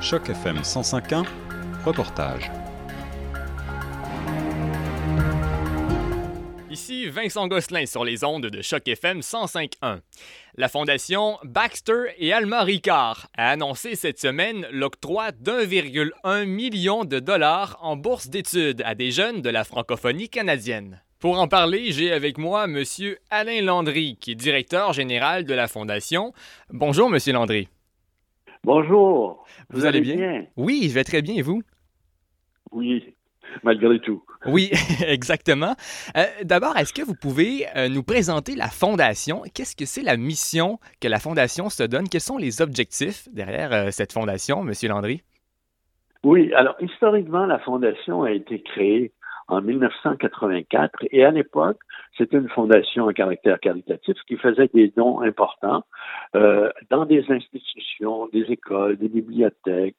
Choc FM 105.1, reportage. Ici Vincent Gosselin sur les ondes de Choc FM 105.1. La fondation Baxter et Alma Ricard a annoncé cette semaine l'octroi d'1,1 million de dollars en bourse d'études à des jeunes de la francophonie canadienne. Pour en parler, j'ai avec moi M. Alain Landry, qui est directeur général de la Fondation. Bonjour, M. Landry. Bonjour. Vous, allez bien? Oui, je vais très bien, et vous? Oui, malgré tout. Oui, exactement. Euh, D'abord, est-ce que vous pouvez euh, nous présenter la Fondation? Qu'est-ce que c'est la mission que la Fondation se donne? Quels sont les objectifs derrière euh, cette Fondation, M. Landry? Oui, alors historiquement, la Fondation a été créée en 1984 et à l'époque, c'était une fondation à caractère caritatif qui faisait des dons importants euh, dans des institutions, des écoles, des bibliothèques.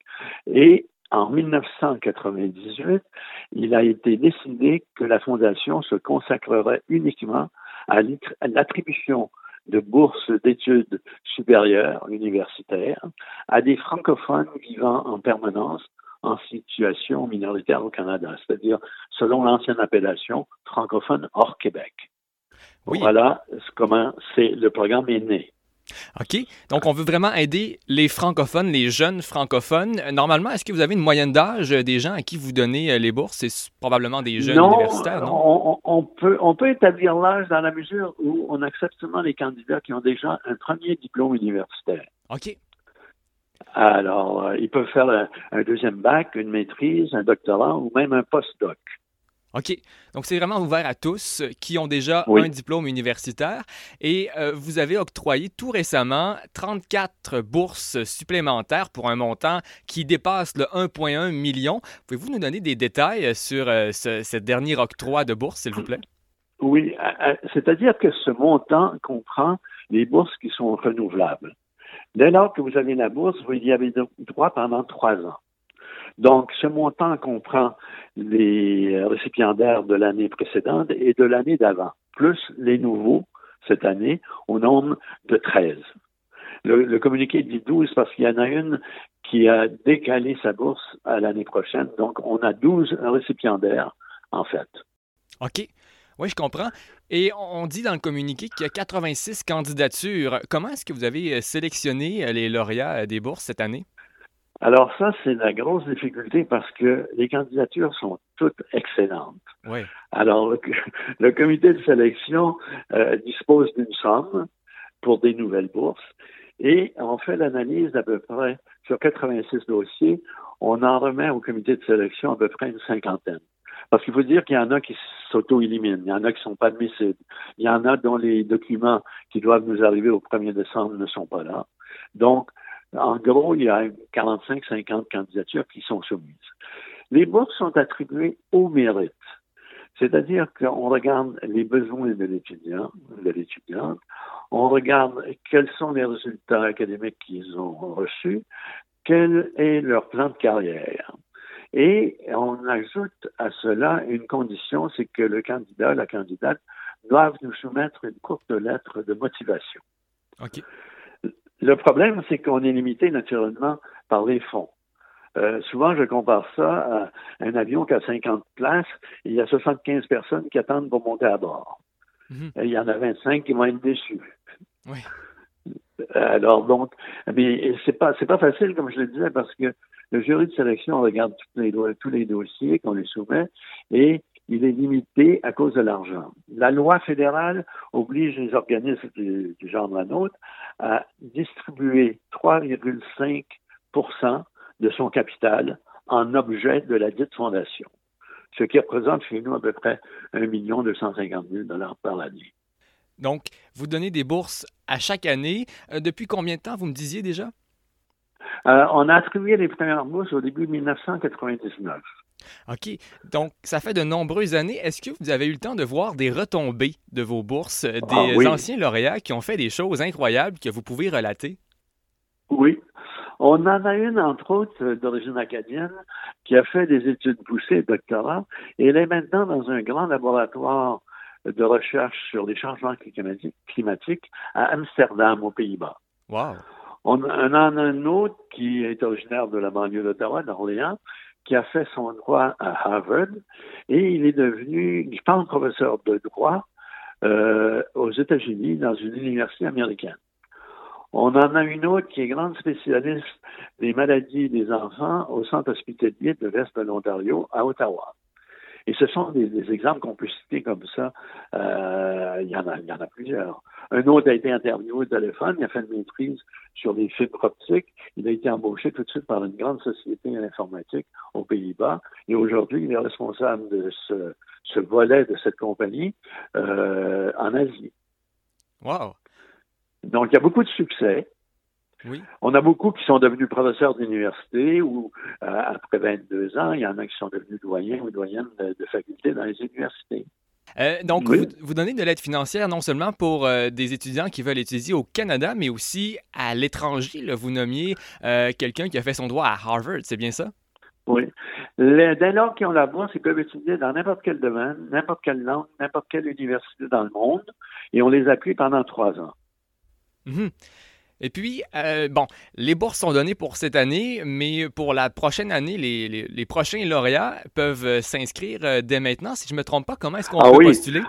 Et en 1998, il a été décidé que la Fondation se consacrerait uniquement à l'attribution de bourses d'études supérieures universitaires à des francophones vivant en permanence en situation minoritaire au Canada, c'est-à-dire selon l'ancienne appellation francophone hors Québec. Oui. Voilà comment c'est le programme est né. OK. Donc, on veut vraiment aider les francophones, les jeunes francophones. Normalement, est-ce que vous avez une moyenne d'âge des gens à qui vous donnez euh, les bourses? C'est probablement des jeunes non, universitaires, non? On, on, peut, on peut établir l'âge dans la mesure où on accepte seulement les candidats qui ont déjà un premier diplôme universitaire. OK. Alors, euh, ils peuvent faire un, un, deuxième bac, une maîtrise, un doctorat ou même un postdoc. OK. Donc, c'est vraiment ouvert à tous qui ont déjà Oui. un diplôme universitaire. Et euh, vous avez octroyé tout récemment 34 bourses supplémentaires pour un montant qui dépasse le 1,1 million. Pouvez-vous nous donner des détails sur euh, ce, ce dernier octroi de bourse, s'il vous plaît? Oui, c'est-à-dire que ce montant comprend les bourses qui sont renouvelables. Dès lors que vous avez la bourse, vous y avez droit pendant trois ans. Donc, ce montant comprend les récipiendaires de l'année précédente et de l'année d'avant, plus les nouveaux cette année, au nombre de 13. Le, communiqué dit 12 parce qu'il y en a une qui a décalé sa bourse à l'année prochaine. Donc, on a 12 récipiendaires, en fait. OK. Oui, je comprends. Et on dit dans le communiqué qu'il y a 86 candidatures. Comment est-ce que vous avez euh, sélectionné les lauréats des bourses cette année? Alors ça, c'est la grosse difficulté parce que les candidatures sont toutes excellentes. Oui. Alors, le, le comité de sélection euh, dispose d'une somme pour des nouvelles bourses et on fait l'analyse d'à peu près sur 86 dossiers. On en remet au comité de sélection à peu près une cinquantaine. Parce qu'il faut dire qu'il y en a qui s'auto-éliminent, il y en a qui ne sont pas admissibles, il y en a dont les documents qui doivent nous arriver au 1er décembre ne sont pas là. Donc, en gros, il y a 45-50 candidatures qui sont soumises. Les bourses sont attribuées au mérite. C'est-à-dire qu'on regarde les besoins de l'étudiant, de l'étudiante, on regarde quels sont les résultats académiques qu'ils ont reçus, quel est leur plan de carrière? Et on ajoute à cela une condition, c'est que le candidat, la candidate, doivent nous soumettre une courte lettre de motivation. Le problème, c'est qu'on est limité naturellement par les fonds. Euh, souvent, je compare ça à un avion qui a 50 places et il y a 75 personnes qui attendent pour monter à bord. Et il y en a 25 qui vont être déçus. Oui. Alors donc, mais c'est pas c'est pas facile comme je le disais parce que le jury de sélection regarde tous les, tous les dossiers qu'on lui soumet et il est limité à cause de l'argent. La loi fédérale oblige les organismes du, du genre la nôtre à distribuer 3,5% de son capital en objet de la dite fondation, ce qui représente chez nous à peu près 1 250 000 dollars par année. Donc, vous donnez des bourses à chaque année. Euh, depuis combien de temps, vous me disiez déjà? Euh, on a attribué les premières bourses au début de 1999. OK. Donc, ça fait de nombreuses années. Est-ce que vous avez eu le temps de voir des retombées de vos bourses, des ah, oui. anciens lauréats qui ont fait des choses incroyables que vous pouvez relater? Oui. On en a une, entre autres, d'origine acadienne, qui a fait des études poussées, doctorat, et elle est maintenant dans un grand laboratoire de recherche sur les changements climatiques à Amsterdam, aux Pays-Bas. Wow. On, en a un autre qui est originaire de la banlieue d'Ottawa, d'Orléans, qui a fait son droit à Harvard et il est devenu, je pense, professeur de droit euh, aux États-Unis dans une université américaine. On en a une autre qui est grande spécialiste des maladies des enfants au centre hospitalier de l'Est de l'Ontario à Ottawa. Et ce sont des, exemples qu'on peut citer comme ça. Euh, il, y en a, il y en a plusieurs. Un autre a été interviewé au téléphone, il a fait une maîtrise sur les fibres optiques. Il a été embauché tout de suite par une grande société informatique aux Pays-Bas. Et aujourd'hui, il est responsable de ce, ce volet de cette compagnie euh, en Asie. Wow! Donc, il y a beaucoup de succès. Oui. On a beaucoup qui sont devenus professeurs d'université ou euh, après 22 ans, il y en a qui sont devenus doyens ou doyennes de, faculté dans les universités. Euh, donc, vous, donnez de l'aide financière non seulement pour euh, des étudiants qui veulent étudier au Canada, mais aussi à l'étranger. Vous nommiez quelqu'un qui a fait son droit à Harvard, c'est bien ça? Oui. dès lors qu'ils ont la bourse, ils peuvent étudier dans n'importe quel domaine, n'importe quelle langue, n'importe quelle université dans le monde, et on les appuie pendant trois ans. Mhm. Et puis, euh, bon, les bourses sont données pour cette année, mais pour la prochaine année, les, prochains lauréats peuvent euh, s'inscrire euh, dès maintenant. Si je ne me trompe pas, comment est-ce qu'on ah peut postuler?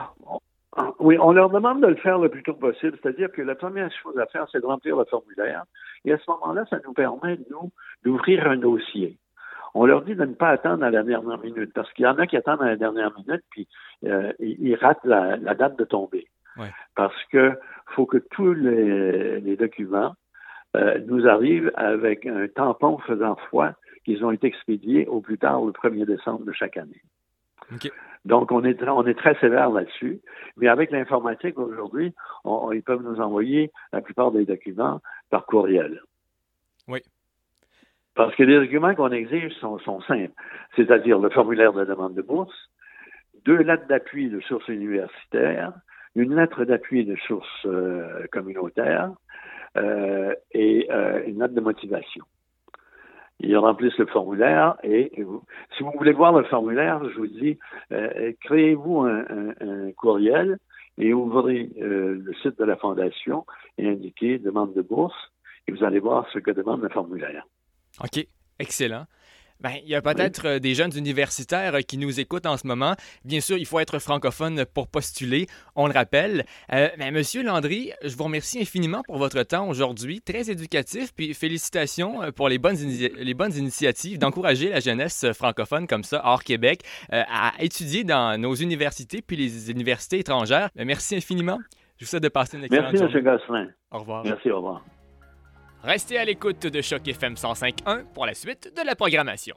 Ah, oui, on leur demande de le faire le plus tôt possible. C'est-à-dire que la première chose à faire, c'est de remplir le formulaire. Et à ce moment-là, ça nous permet, nous, d'ouvrir un dossier. On leur dit de ne pas attendre à la dernière minute, parce qu'il y en a qui attendent à la dernière minute, puis ils ratent la, date de Parce que faut que tous les, documents euh, nous arrivent avec un tampon faisant foi qu'ils ont été expédiés au plus tard le 1er décembre de chaque année. Donc, on est, on est très sévère là-dessus. Mais avec l'informatique aujourd'hui, ils peuvent nous envoyer la plupart des documents par courriel. Oui. Parce que les documents qu'on exige sont, sont simples, c'est-à-dire le formulaire de demande de bourse, deux lettres d'appui de source universitaire, une lettre d'appui de source euh, communautaire euh, et euh, une note de motivation. Ils remplissent le formulaire et si vous voulez voir le formulaire, je vous dis, créez-vous un, courriel et ouvrez le site de la Fondation et indiquez demande de bourse et vous allez voir ce que demande le formulaire. OK, excellent. Ben, il y a peut-être euh, des jeunes universitaires euh, qui nous écoutent en ce moment. Bien sûr, il faut être francophone pour postuler, on le rappelle. Euh, ben, Monsieur Landry, je vous remercie infiniment pour votre temps aujourd'hui, très éducatif, puis félicitations pour les bonnes, les bonnes initiatives d'encourager la jeunesse francophone comme ça, hors Québec, à étudier dans nos universités, puis les universités étrangères. Ben, merci infiniment. Je vous souhaite de passer une excellente Merci, M. Gosselin. Au revoir. Merci, au revoir. Restez à l'écoute de Choc FM 105.1 pour la suite de la programmation.